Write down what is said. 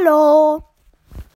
Hallo!